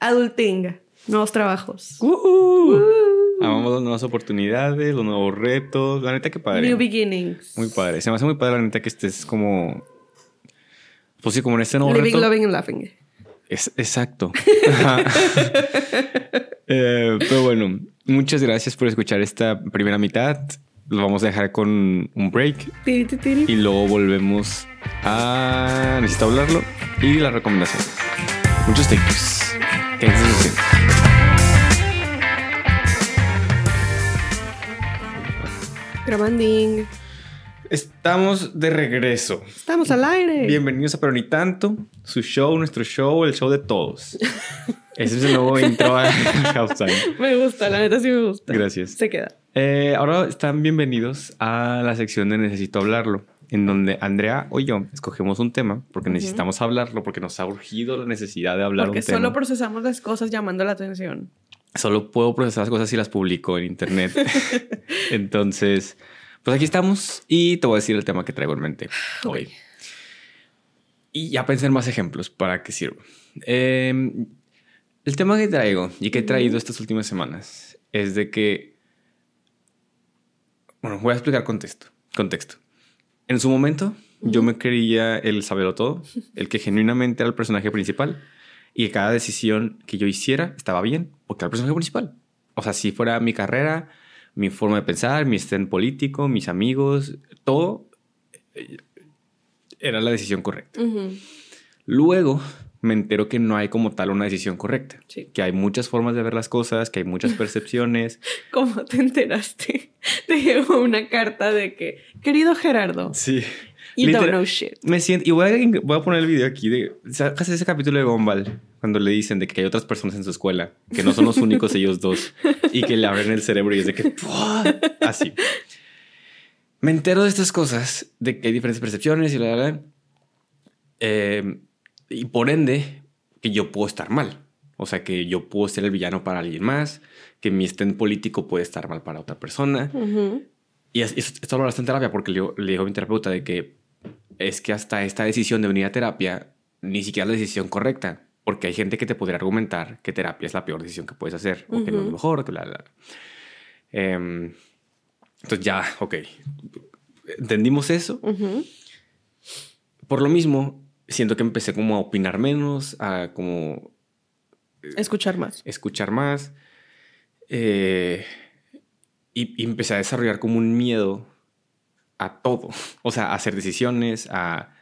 adulting, nuevos trabajos. Uh. Amamos las nuevas oportunidades, los nuevos retos. La neta, que padre. New beginnings. Muy padre. Se me hace muy padre, la neta, que estés como. Pues sí, como en este nuevo Living, reto. loving and laughing. Es, exacto. [LAUGHS] Eh, pero bueno, muchas gracias por escuchar esta primera mitad. Lo vamos a dejar con un break y luego volvemos a Necesito hablarlo y la recomendación. Muchos thank yous. Grabanding. Estamos de regreso. Estamos al aire. Bienvenidos a Pero Ni Tanto, su show, nuestro show, el show de todos. [LAUGHS] Ese es el nuevo intro a House Time. Me gusta, la neta sí me gusta. Gracias. Se queda. Eh, ahora están bienvenidos a la sección de Necesito hablarlo, en donde Andrea o yo escogemos un tema porque necesitamos hablarlo, porque nos ha urgido la necesidad de hablar Porque un tema. solo procesamos las cosas llamando la atención. Solo puedo procesar las cosas si las publico en internet. [LAUGHS] Entonces, pues aquí estamos y te voy a decir el tema que traigo en mente hoy. Y ya pensé en más ejemplos para que sirva. Eh, el tema que traigo y que he traído estas últimas semanas es de que. Bueno, voy a explicar contexto. contexto. En su momento, yo me creía el saberlo todo, [LAUGHS] el que genuinamente era el personaje principal y que cada decisión que yo hiciera estaba bien, porque era el personaje principal. O sea, si fuera mi carrera, mi forma de pensar, mi stand político, mis amigos, todo eh, era la decisión correcta. Luego me entero que no hay como tal una decisión correcta. Que hay muchas formas de ver las cosas, que hay muchas [LAUGHS] percepciones. ¿Cómo te enteraste? [LAUGHS] Te llegó una carta de que, querido Gerardo. Sí. You don't know shit. Me siento, y voy a, voy a, poner el video aquí de, sacas ese capítulo de Gumball, cuando le dicen de que hay otras personas en su escuela, que no son los [LAUGHS] únicos ellos dos, y que le abren el cerebro y es de que, así. Me entero de estas cosas, de que hay diferentes percepciones y la, la, eh, y por ende, que yo puedo estar mal. O sea, que yo puedo ser el villano para alguien más, que mi estén político puede estar mal para otra persona. Y esto lo bastante terapia porque le, le digo a mi terapeuta de que es que hasta esta decisión de venir a terapia ni siquiera es la decisión correcta. Porque hay gente que te podría argumentar que terapia es la peor decisión que puedes hacer, o que no es mejor, que la, la. Em, entonces ya, ok. Entendimos eso. Por lo mismo, siento que empecé como a opinar menos, a como... Escuchar más. Escuchar más. Eh, y, y, empecé a desarrollar como un miedo a todo. [LAUGHS] O sea, a hacer decisiones, a...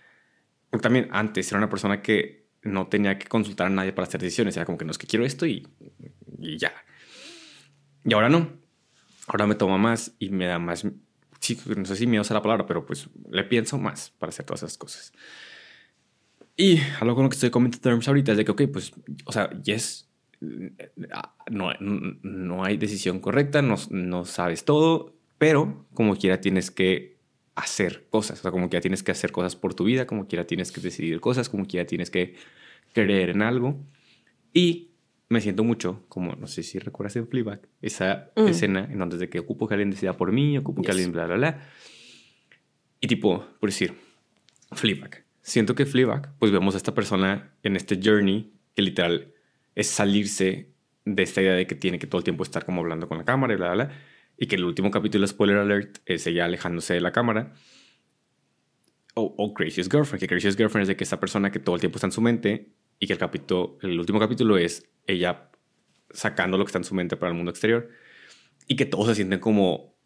Porque también antes era una persona que no tenía que consultar a nadie para hacer decisiones. Era como que no es que quiero esto y, y ya. Y ahora no. Ahora me toma más y me da más... Sí, no sé si miedo es la palabra, pero pues le pienso más para hacer todas esas cosas. Y algo con lo que estoy comentando ahorita es de que, ok, pues, o sea, yes, no, no hay decisión correcta, no, no sabes todo, pero como quiera tienes que hacer cosas, o sea, como quiera tienes que hacer cosas por tu vida, como quiera tienes que decidir cosas, como quiera tienes que creer en algo. Y me siento mucho, como no sé si recuerdas en Fleabag, esa mm. escena en donde de que ocupo que alguien decida por mí, ocupo que alguien bla, bla, bla. Y tipo, por decir, Fleabag siento que Fleabag, pues vemos a esta persona en este journey que literal es salirse de esta idea de que tiene que todo el tiempo estar como hablando con la cámara y bla, bla, bla. Y que el último capítulo, spoiler alert, es ella alejándose de la cámara. O, o Craziest Girlfriend, que Craziest Girlfriend es de que esta persona que todo el tiempo está en su mente y que el, capítulo, el último capítulo es ella sacando lo que está en su mente para el mundo exterior. Y que todos se sienten como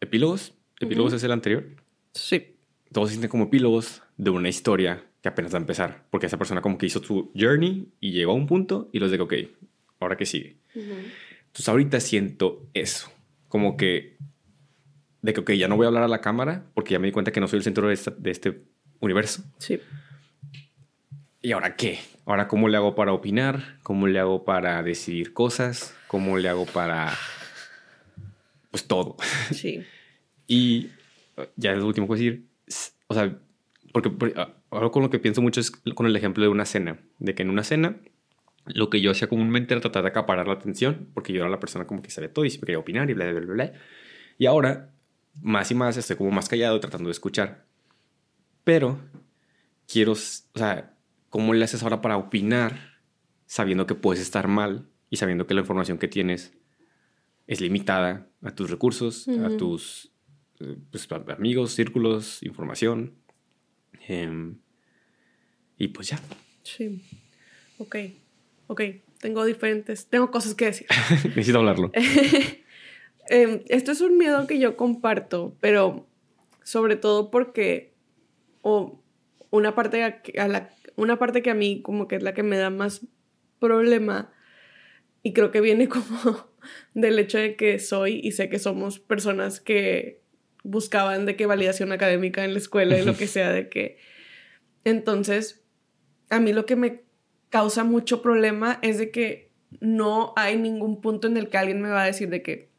epílogos. ¿Epílogos es el anterior? Sí todos se sienten como epílogos de una historia que apenas va a empezar. Porque esa persona como que hizo su journey y llegó a un punto y los digo, ok, ahora que sigue. Entonces ahorita siento eso. Como que, de que, ok, ya no voy a hablar a la cámara porque ya me di cuenta que no soy el centro de, de este universo. Sí. ¿Y ahora qué? Ahora, ¿cómo le hago para opinar? ¿Cómo le hago para decidir cosas? ¿Cómo le hago para... Pues todo. Sí. [LAUGHS] y ya es lo último que decir o sea, porque, ah, algo con lo que pienso mucho es con el ejemplo de una cena, de que en una cena lo que yo hacía comúnmente era tratar de acaparar la atención, porque yo era la persona como que sabía todo y siempre quería opinar y bla, bla, bla, bla. Y ahora, más y más, estoy como más callado tratando de escuchar. Pero quiero, o sea, ¿cómo le haces ahora para opinar sabiendo que puedes estar mal y sabiendo que la información que tienes es limitada a tus recursos, a tus pues, amigos, círculos, información. Em, y pues ya. Sí. Ok. Ok. Tengo diferentes. Tengo cosas que decir. [LAUGHS] Necesito hablarlo. [LAUGHS] Em, esto es un miedo que yo comparto, pero sobre todo porque. O una parte a, la, una parte que a mí como que es la que me da más problema y creo que viene [LAUGHS] como del hecho de que soy y sé que somos personas que buscaban de qué validación académica en la escuela y lo que sea, de que... Entonces, a mí lo que me causa mucho problema es de que no hay ningún punto en el que alguien me va a decir de que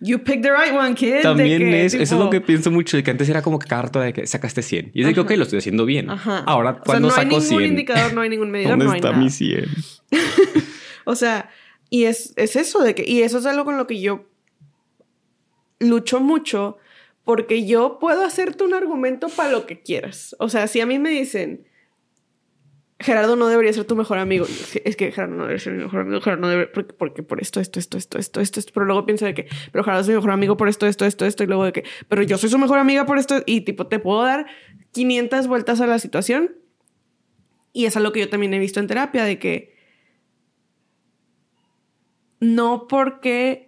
You picked the right one, kid. También es, eso es lo que pienso mucho, de que antes era como que carta de que sacaste 100. Y es de que, ok, lo estoy haciendo bien. Ahora, cuando saco 100? No hay ningún indicador, no hay ningún medidor, ¿Dónde no hay está mi 100? [LAUGHS] o sea, y es, es eso de que, y eso es algo con lo que yo lucho mucho porque yo puedo hacerte un argumento para lo que quieras. O sea, si a mí me dicen, Gerardo no debería ser tu mejor amigo, es que Gerardo no debería ser mi mejor amigo, Gerardo no debería, porque, por esto, esto, esto, esto, esto, esto, esto, pero luego pienso de que, pero Gerardo es mi mejor amigo por esto, esto, esto, esto, y luego de que, pero yo soy su mejor amiga por esto, y tipo, te puedo dar 500 vueltas a la situación. Y es algo que yo también he visto en terapia, de que no porque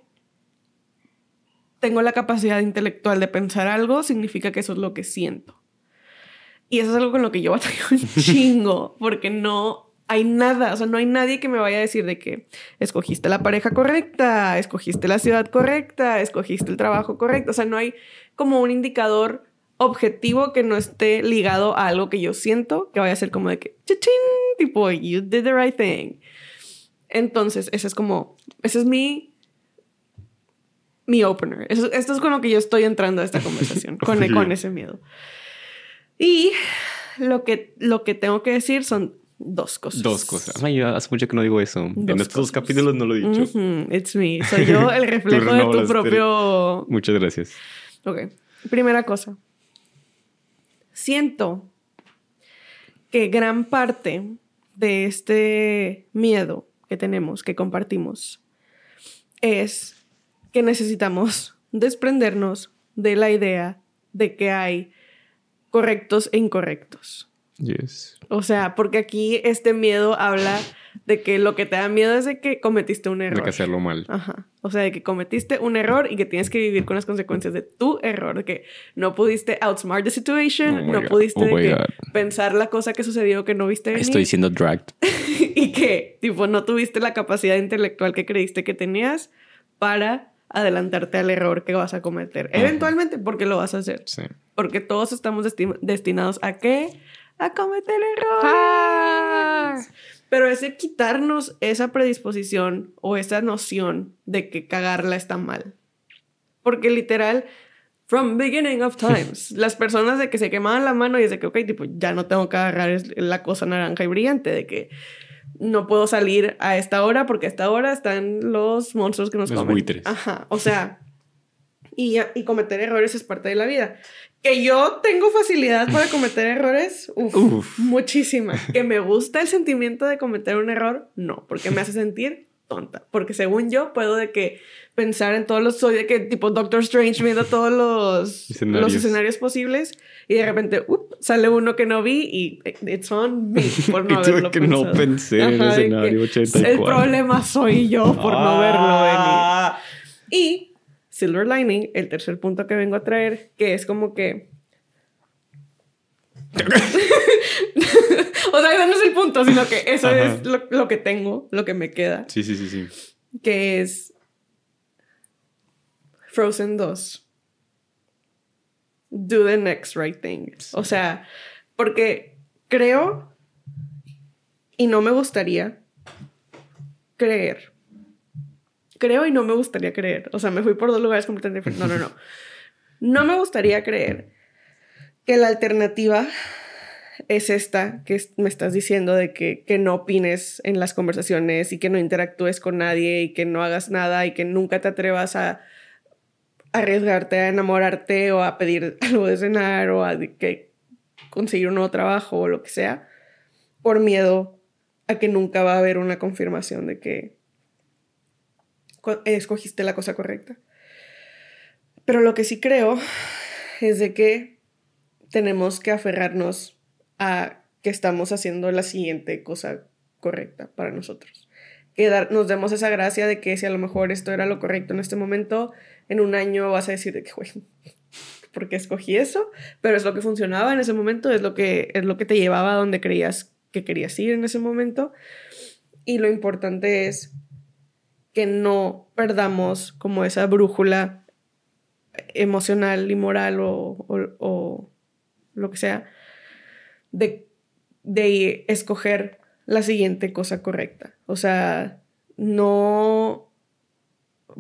tengo la capacidad intelectual de pensar algo, significa que eso es lo que siento. Y eso es algo con lo que yo [LAUGHS] batallo un chingo, porque no hay nada, o sea, no hay nadie que me vaya a decir de que escogiste la pareja correcta, escogiste la ciudad correcta, escogiste el trabajo correcto, o sea, no hay como un indicador objetivo que no esté ligado a algo que yo siento, que vaya a ser como de que, ¡Chachín! tipo, you did the right thing. Entonces, ese es como, ese es mi, mi opener. esto es con lo que yo estoy entrando a esta conversación, [LAUGHS] con, con ese miedo. Y lo que, lo que tengo que decir son dos cosas. Dos cosas. Ay, hace mucho que no digo eso. en estos capítulos no lo he dicho. It's me. Soy yo el [LAUGHS] reflejo de tu propio... Muchas gracias. Ok. Primera cosa siento que gran parte de este miedo que tenemos, que compartimos, es que necesitamos desprendernos de la idea de que hay correctos e incorrectos. Yes. O sea, porque aquí este miedo habla de que lo que te da miedo es de que cometiste un error. De que hacerlo mal. Ajá. O sea, de que cometiste un error y que tienes que vivir con las consecuencias de tu error, de que no pudiste outsmart the situation, oh no pudiste oh pensar la cosa que sucedió que no viste venir. Estoy siendo dragged. [LAUGHS] y que, tipo, no tuviste la capacidad intelectual que creíste que tenías para adelantarte al error que vas a cometer. Eventualmente, porque lo vas a hacer. Sí. Porque todos estamos destinados a qué? A cometer errores. Ah. Pero es de quitarnos esa predisposición o esa noción de que cagarla está mal. Porque literal, from beginning of times, [LAUGHS] las personas de que se quemaban la mano y es de que, ok, tipo, ya no tengo que agarrar la cosa naranja y brillante, de que no puedo salir a esta hora porque a esta hora están los monstruos que nos los Buitres. Ajá, o [LAUGHS] sea, y, y cometer errores es parte de la vida. Que yo tengo facilidad para [LAUGHS] cometer errores, uf, muchísima. [LAUGHS] Que me gusta el sentimiento de cometer un error, no, porque me hace sentir tonta. Porque según yo puedo de que pensar en todos los, soy de que tipo Doctor Strange viendo todos los [LAUGHS] escenarios, los escenarios posibles y de repente sale uno que no vi y it's on me por [LAUGHS] no haberlo que no pensé en el escenario 84. El problema soy yo por no verlo ah. venir. Y silver lining, el tercer punto que vengo a traer, que es como que... [LAUGHS] o sea, ese no es el punto, sino que eso es lo, que tengo, lo que me queda. Sí, sí, sí, sí. Que es Frozen 2. Do the next right thing. O sea, porque creo y no me gustaría creer creo y no me gustaría creer. O sea, me fui por dos lugares completamente diferentes. No, no, no. [LAUGHS] No me gustaría creer que la alternativa es esta que me estás diciendo de que, que, no opines en las conversaciones y que no interactúes con nadie y que no hagas nada y que nunca te atrevas a arriesgarte a enamorarte o a pedir [LAUGHS] algo de cenar o a que conseguir un nuevo trabajo o lo que sea por miedo a que nunca va a haber una confirmación de que escogiste la cosa correcta. Pero lo que sí creo [SIGHS] es de que tenemos que aferrarnos a que estamos haciendo la siguiente cosa correcta para nosotros. Que nos demos esa gracia de que si a lo mejor esto era lo correcto en este momento, en un año vas a decir de que, güey, ¿por qué escogí eso? Pero es lo que funcionaba en ese momento, es lo que, es lo que te llevaba a donde creías que querías ir en ese momento. Y lo importante es que no perdamos como esa brújula emocional y moral o, lo que sea de, de escoger la siguiente cosa correcta. O sea, no...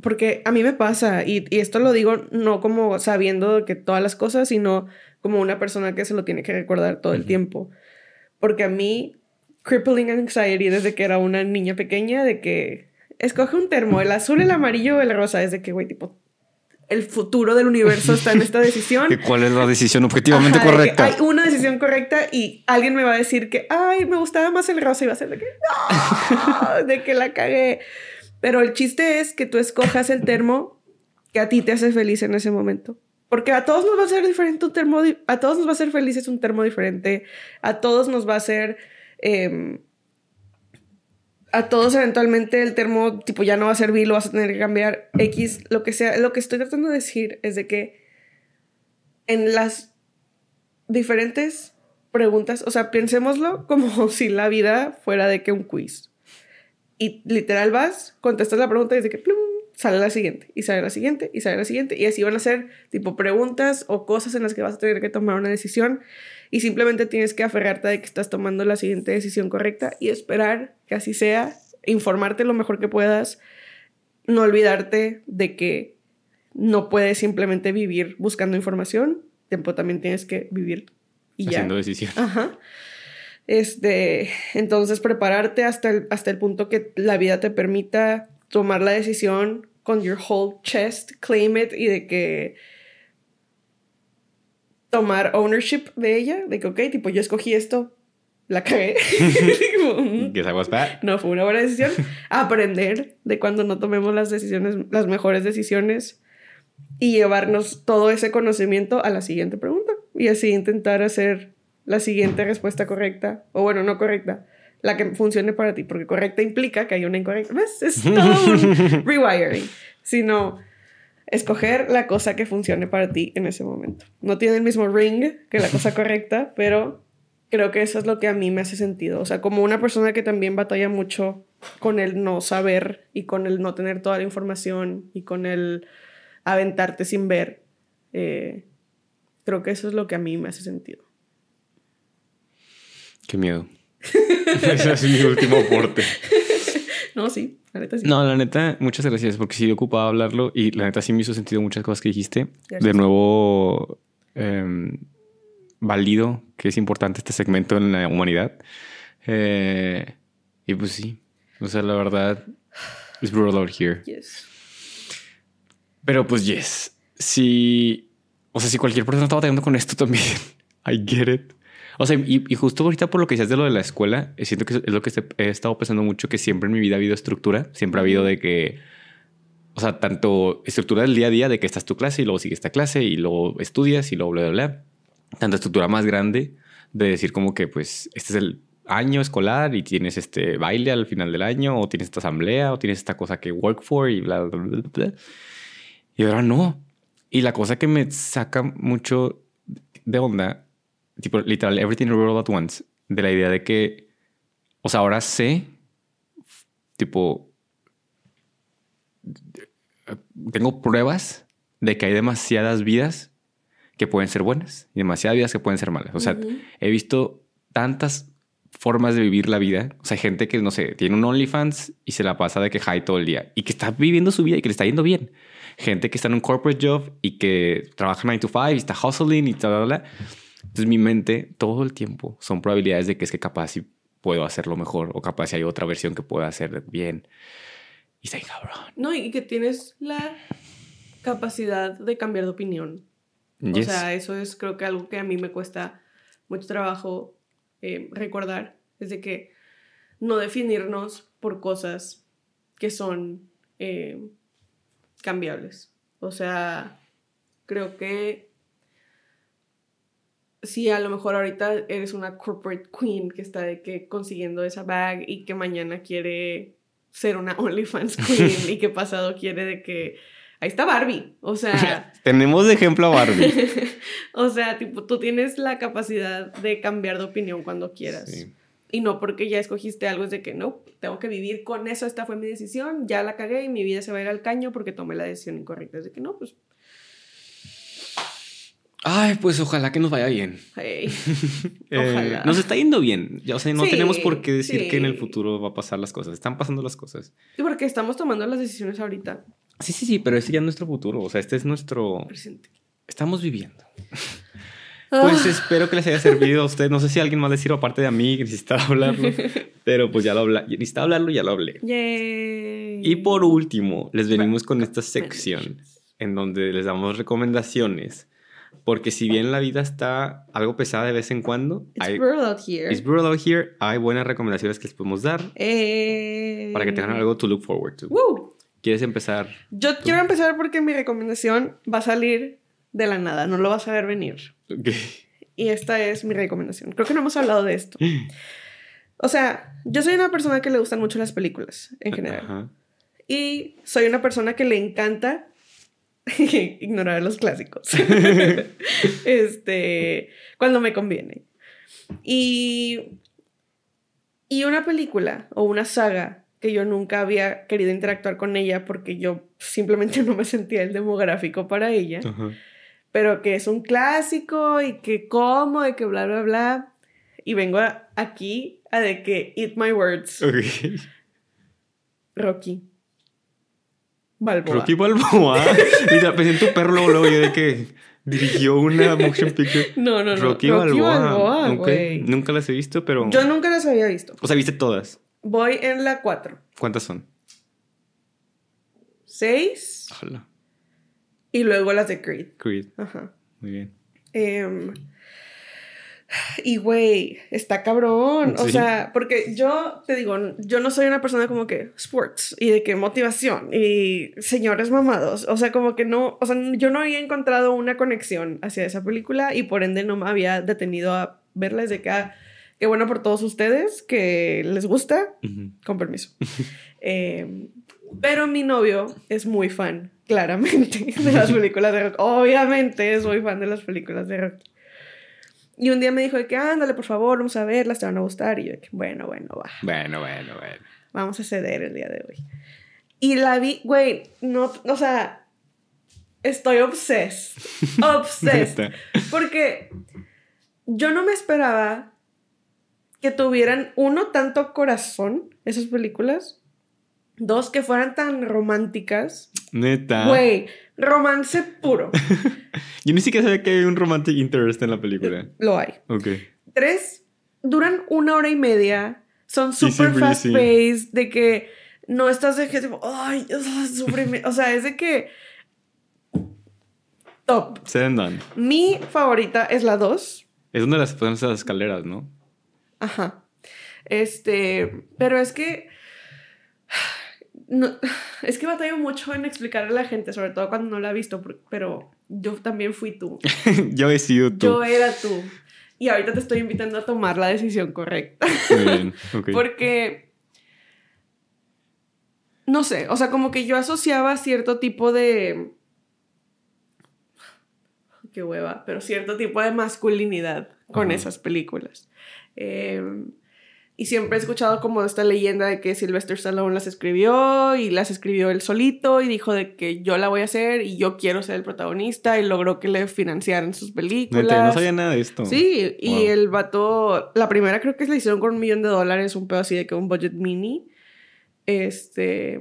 Porque a mí me pasa, y, esto lo digo no como sabiendo que todas las cosas, sino como una persona que se lo tiene que recordar todo el tiempo. Porque a mí, crippling anxiety desde que era una niña pequeña, de que escoge un termo, el azul, el amarillo o el rosa. Es de que, güey, tipo, el futuro del universo está en esta [LAUGHS] decisión. ¿Cuál es la decisión objetivamente correcta? hay una decisión correcta y alguien me va a decir que, ay, me gustaba más el rosa y va a ser de que, no, de que la cagué. Pero el chiste es que tú escojas el termo que a ti te hace feliz en ese momento. Porque a todos nos va a ser diferente un termo, a todos nos va a ser felices un termo diferente, a todos nos va a ser... a todos eventualmente el termo tipo ya no va a servir, lo vas a tener que cambiar X, lo que sea. Lo que estoy tratando de decir es de que en las diferentes preguntas, o sea, pensémoslo como [LAUGHS] si la vida fuera de que un quiz. Y literal vas, contestas la pregunta y dice que plum, sale la siguiente, y sale la siguiente, y sale la siguiente. Y así van a ser tipo preguntas o cosas en las que vas a tener que tomar una decisión. Y simplemente tienes que aferrarte de que estás tomando la siguiente decisión correcta y esperar que así sea, informarte lo mejor que puedas, no olvidarte de que no puedes simplemente vivir buscando información, tiempo también tienes que vivir y Haciendo decisiones. Ajá. Este, entonces prepararte hasta el, hasta el punto que la vida te permita tomar la decisión con your whole chest, claim it y de que tomar ownership de ella, de que, ok, tipo, yo escogí esto, la cagué. [LAUGHS] Bad. No fue una buena decisión. [LAUGHS] Aprender de cuando no tomemos las decisiones, las mejores decisiones y llevarnos todo ese conocimiento a la siguiente pregunta y así intentar hacer la siguiente respuesta correcta, o bueno, no correcta, la que funcione para ti, porque correcta implica que hay una incorrecta. ¿Ves? Es todo un [LAUGHS] rewiring, sino escoger la cosa que funcione para ti en ese momento. No tiene el mismo ring que la cosa [LAUGHS] correcta, pero creo que eso es lo que a mí me hace sentido. O sea, como una persona que también batalla mucho con el no saber y con el no tener toda la información y con el aventarte sin ver, eh, creo que eso es lo que a mí me hace sentido. Qué miedo. [LAUGHS] [LAUGHS] Ese es mi último aporte. [LAUGHS] No, sí, la neta sí. No, la neta, muchas gracias porque sí ocupaba hablarlo y la neta sí me hizo sentido muchas cosas que dijiste. Gracias. De nuevo, eh, valido que es importante este segmento en la humanidad. Eh, y pues sí, o sea, la verdad, es brutal out here. Yes. Pero pues yes, si, o sea, si cualquier persona estaba batallando con esto también, [LAUGHS] I get it. O sea, y, y justo ahorita por lo que decías de lo de la escuela, eh, siento que es lo que he estado pensando mucho, que siempre en mi vida ha habido estructura, siempre ha habido de que, o sea, tanto estructura del día a día, de que estás tu clase y luego sigue esta clase y luego estudias y luego bla, bla, bla. Tanto estructura más grande de decir como que, pues, este es el año escolar y tienes este baile al final del año o tienes esta asamblea o tienes esta cosa que work for y bla, bla, bla, bla. Y ahora no. Y la cosa que me saca mucho de onda, tipo, literal, everything in the world at once, de la idea de que, o sea, ahora sé, tipo, tengo pruebas de que hay demasiadas vidas que pueden ser buenas y demasiadas vidas que pueden ser malas. O sea, Ujú. he visto tantas formas de vivir la vida. O sea, gente que, no sé, tiene un OnlyFans y se la pasa de que high todo el día y que está viviendo su vida y que le está yendo bien. Gente que está en un corporate job y que trabaja 9 to 5 y está hustling y tal, tal, tal. Entonces, mi mente todo el tiempo son probabilidades de que es que capaz si puedo hacerlo mejor o capaz si hay otra versión que pueda hacer bien. Y está cabrón. No, y que tienes la capacidad de cambiar de opinión. Yes. O sea, eso es creo que algo que a mí me cuesta mucho trabajo eh, recordar. Es de que no definirnos por cosas que son eh, cambiables. O sea, creo que si a lo mejor ahorita eres una corporate queen que está de que consiguiendo esa bag y que mañana quiere ser una [LAUGHS] OnlyFans queen y que pasado quiere de que ahí está Barbie. O sea, [LAUGHS] Tenemos de ejemplo a Barbie. [LAUGHS] o sea, tipo, tú tienes la capacidad de cambiar de opinión cuando quieras. Sí. Y no porque ya escogiste algo, es de que no, tengo que vivir con eso, esta fue mi decisión, ya la cagué y mi vida se va a ir al caño porque tomé la decisión incorrecta. Es de que no, pues, Ay, pues ojalá que nos vaya bien. hey, [LAUGHS] Eh, Ojalá. nos está yendo bien. Ya, o sea, no Sí, tenemos por qué decir que en el futuro va a pasar las cosas. Están pasando las cosas. Sí, porque estamos tomando las decisiones ahorita. Sí, sí, sí, pero ese ya es nuestro futuro. O sea, este es nuestro. Presente. Estamos viviendo. Pues Ah, espero que les haya servido a ustedes. No sé si alguien más les sirva aparte de a mí que necesitaba hablarlo. [LAUGHS] pero pues ya lo hablé. Necesitaba hablarlo y ya lo hablé. yay. Y por último, les venimos con esta sección en donde les damos recomendaciones. Porque si bien la vida está algo pesada de vez en cuando, It's hay, brutal out here. it's brutal out here, hay buenas recomendaciones que les podemos dar Eh, para que tengan algo to look forward to. Woo. ¿Quieres empezar? Yo quiero empezar porque mi recomendación va a salir de la nada, no lo vas a ver venir. Y esta es mi recomendación. Creo que no hemos hablado de esto. O sea, yo soy una persona que le gustan mucho las películas en general. Y soy una persona que le encanta [LAUGHS] ignorar los clásicos. [LAUGHS] este, cuando me conviene. Y, y una película o una saga que yo nunca había querido interactuar con ella porque yo simplemente [LAUGHS] no me sentía el demográfico para ella, pero que es un clásico y que como, y que bla, bla, bla. Y vengo a- aquí a de que eat my words. Rocky. Balboa. Rocky Balboa. [LAUGHS] Mira, pensé en tu perro luego, luego yo de que dirigió una motion picture. No, no, no. Rocky, Balboa. Ok. güey. Nunca las he visto, pero. Yo nunca las había visto. O sea, viste todas. Voy en la 4. ¿Cuántas son? 6 Ojalá. y luego las de Creed. Creed. Ajá. Muy bien. Em, y güey, está cabrón. O sea, porque yo te digo, yo no soy una persona como que sports y de que motivación y señores mamados. O sea, como que no, o sea, yo no había encontrado una conexión hacia esa película y por ende no me había detenido a verla desde que, ah, qué bueno por todos ustedes que les gusta. Con permiso. [LAUGHS] Eh, pero mi novio es muy fan, claramente, de las [LAUGHS] películas de rock. Obviamente es muy fan de las películas de rock. Y un día me dijo de que, ándale, por favor, vamos a verlas, te van a gustar. Y yo de que, bueno, bueno, va. Bueno, bueno, bueno. Vamos a ceder el día de hoy. Y la vi, güey, no, o sea, estoy. Obsessed. [LAUGHS] Neta. Porque yo no me esperaba que tuvieran, uno, tanto corazón, esas películas. Dos, que fueran tan románticas. Neta. Güey, romance puro. [LAUGHS] Yo ni siquiera sabía que hay un romantic interest en la película. Lo hay. Ok. Tres, duran una hora y media. Son super fast paced. De que no estás de que, tipo, ay, sufrimiento. O sea, es de que. Top. Done. Mi favorita es la dos. Es donde las ponen las escaleras, ¿no? Ajá. Este, pero es que no, [SIGHS] es que batallo mucho en explicarle a la gente, sobre todo cuando no la ha visto, pero yo también fui tú. [LAUGHS] Yo he sido tú. Yo era tú. Y ahorita te estoy invitando a tomar la decisión correcta. Muy bien. [LAUGHS] Ok. Porque no sé, o sea, como que yo asociaba cierto tipo de [SIGHS] qué hueva, pero cierto tipo de masculinidad con esas películas. Eh, y siempre he escuchado como esta leyenda de que Sylvester Stallone las escribió y las escribió él solito y dijo de que yo la voy a hacer y yo quiero ser el protagonista y logró que le financiaran sus películas. Neta, no sabía nada de esto. Sí, y el vato, la primera creo que se la hicieron con un millón de dólares, un pedo así de que un budget mini. Este.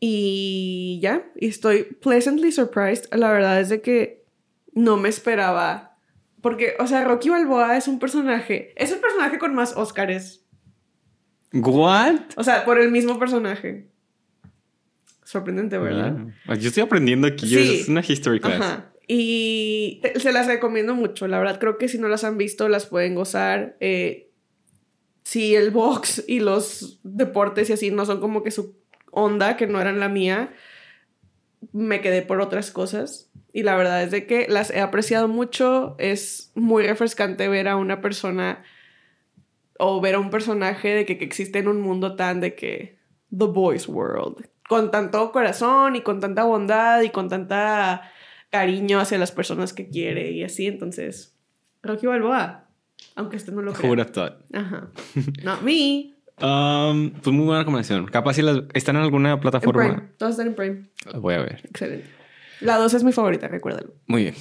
Y ya, y estoy pleasantly surprised. La verdad es de que no me esperaba. Porque, o sea, Rocky Balboa es un personaje. Es el personaje con más Óscares. ¿What? O sea, por el mismo personaje. Sorprendente, ¿verdad? Mira. Yo estoy aprendiendo aquí. Sí. Es una history class. Ajá. Y te- se las recomiendo mucho. La verdad, creo que si no las han visto, las pueden gozar. Eh, si el box y los deportes y así no son como que su onda, que no eran la mía, me quedé por otras cosas. Y la verdad es de que las he apreciado mucho. Es muy refrescante ver a una persona o ver a un personaje de que, que existe en un mundo tan de que The Boys World. Con tanto corazón y con tanta bondad y con tanta cariño hacia las personas que quiere y así. Entonces, Rocky Balboa. Aunque este no lo Who crea. would have thought? Ajá. Not me. Um, pues muy buena recomendación. Capaz si las están en alguna En plataforma. Prime. Todas están en Prime. Las voy a ver. Excelente. La 2 es mi favorita, recuérdalo. Muy bien.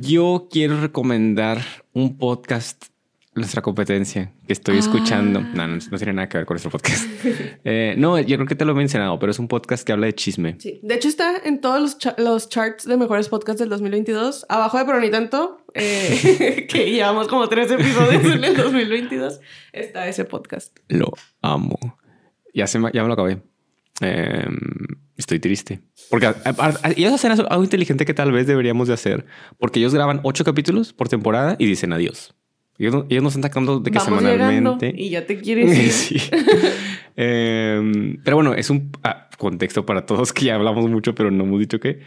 Yo quiero recomendar un podcast, nuestra competencia, que estoy Ah. escuchando. No, no, no tiene nada que ver con nuestro podcast. [LAUGHS] Eh, no, yo creo que te lo he mencionado, pero es un podcast que habla de chisme. Sí. De hecho, está en todos los, cha- los charts de mejores podcasts del 2022. Abajo de Pero Ni Tanto, eh, [LAUGHS] que llevamos como tres episodios en el 2022, está ese podcast. Lo amo. Ya, se me- ya me lo acabé. Eh, estoy triste. Porque a- a- a- ellos hacen algo inteligente que tal vez deberíamos de hacer. Porque ellos graban ocho capítulos por temporada y dicen adiós. Ellos no, ellos no están sacando de que Vamos semanalmente. y ya te [LAUGHS] quieres ir. Sí. [LAUGHS] Eh, pero bueno, es un ah, contexto para todos que ya hablamos mucho, pero no hemos dicho qué.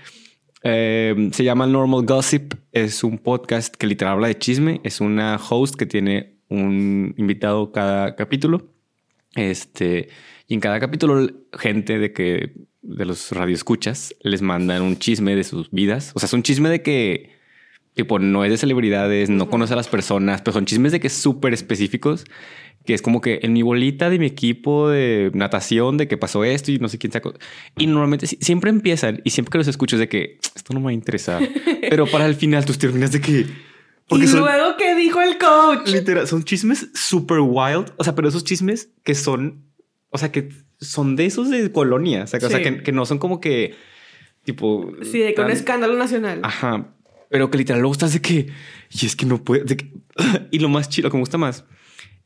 Eh, se llama Normal Gossip. Es un podcast que literal habla de chisme. Es una host que tiene un invitado cada capítulo. Este, y en cada capítulo, gente de que de los radioescuchas les mandan un chisme de sus vidas. O sea, es un chisme de que Tipo, no es de celebridades, no conoce a las personas, pero son chismes de que súper específicos, que es como que en mi bolita de mi equipo de natación, de que pasó esto y no sé quién sacó. Y normalmente siempre empiezan y siempre que los escucho es de que esto no me va a interesar. [LAUGHS] pero para el final tú terminas de que... y luego, ¿qué dijo el coach? Literal, son chismes súper wild. O sea, pero esos chismes que son, o sea, que son de esos de colonia. O sea, que, que, no son como que, tipo... Sí, de que un escándalo nacional. Ajá. Pero que literal luego estás de que, y es que no puede, [LAUGHS] y lo más chido, que me gusta más,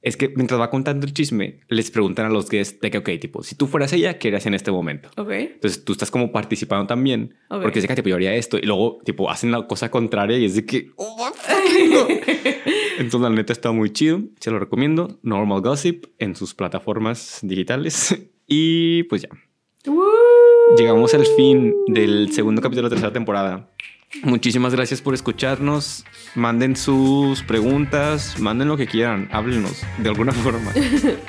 es que mientras va contando el chisme, les preguntan a los guests de que, ok, tipo, si tú fueras ella, ¿qué harías en este momento? Ok. Entonces tú estás como participando también, porque es de que, tipo, yo haría esto, y luego, tipo, hacen la cosa contraria y es de que, oh, [LAUGHS] Entonces, la neta está muy chido, se lo recomiendo. Normal Gossip en sus plataformas digitales. [LAUGHS] y pues ya. Llegamos al fin del segundo capítulo de la tercera temporada. Muchísimas gracias por escucharnos. Manden sus preguntas, manden lo que quieran, háblenos de alguna forma. [LAUGHS]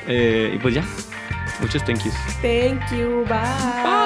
Eh, y pues ya, muchos thank yous. Thank you, bye. Bye.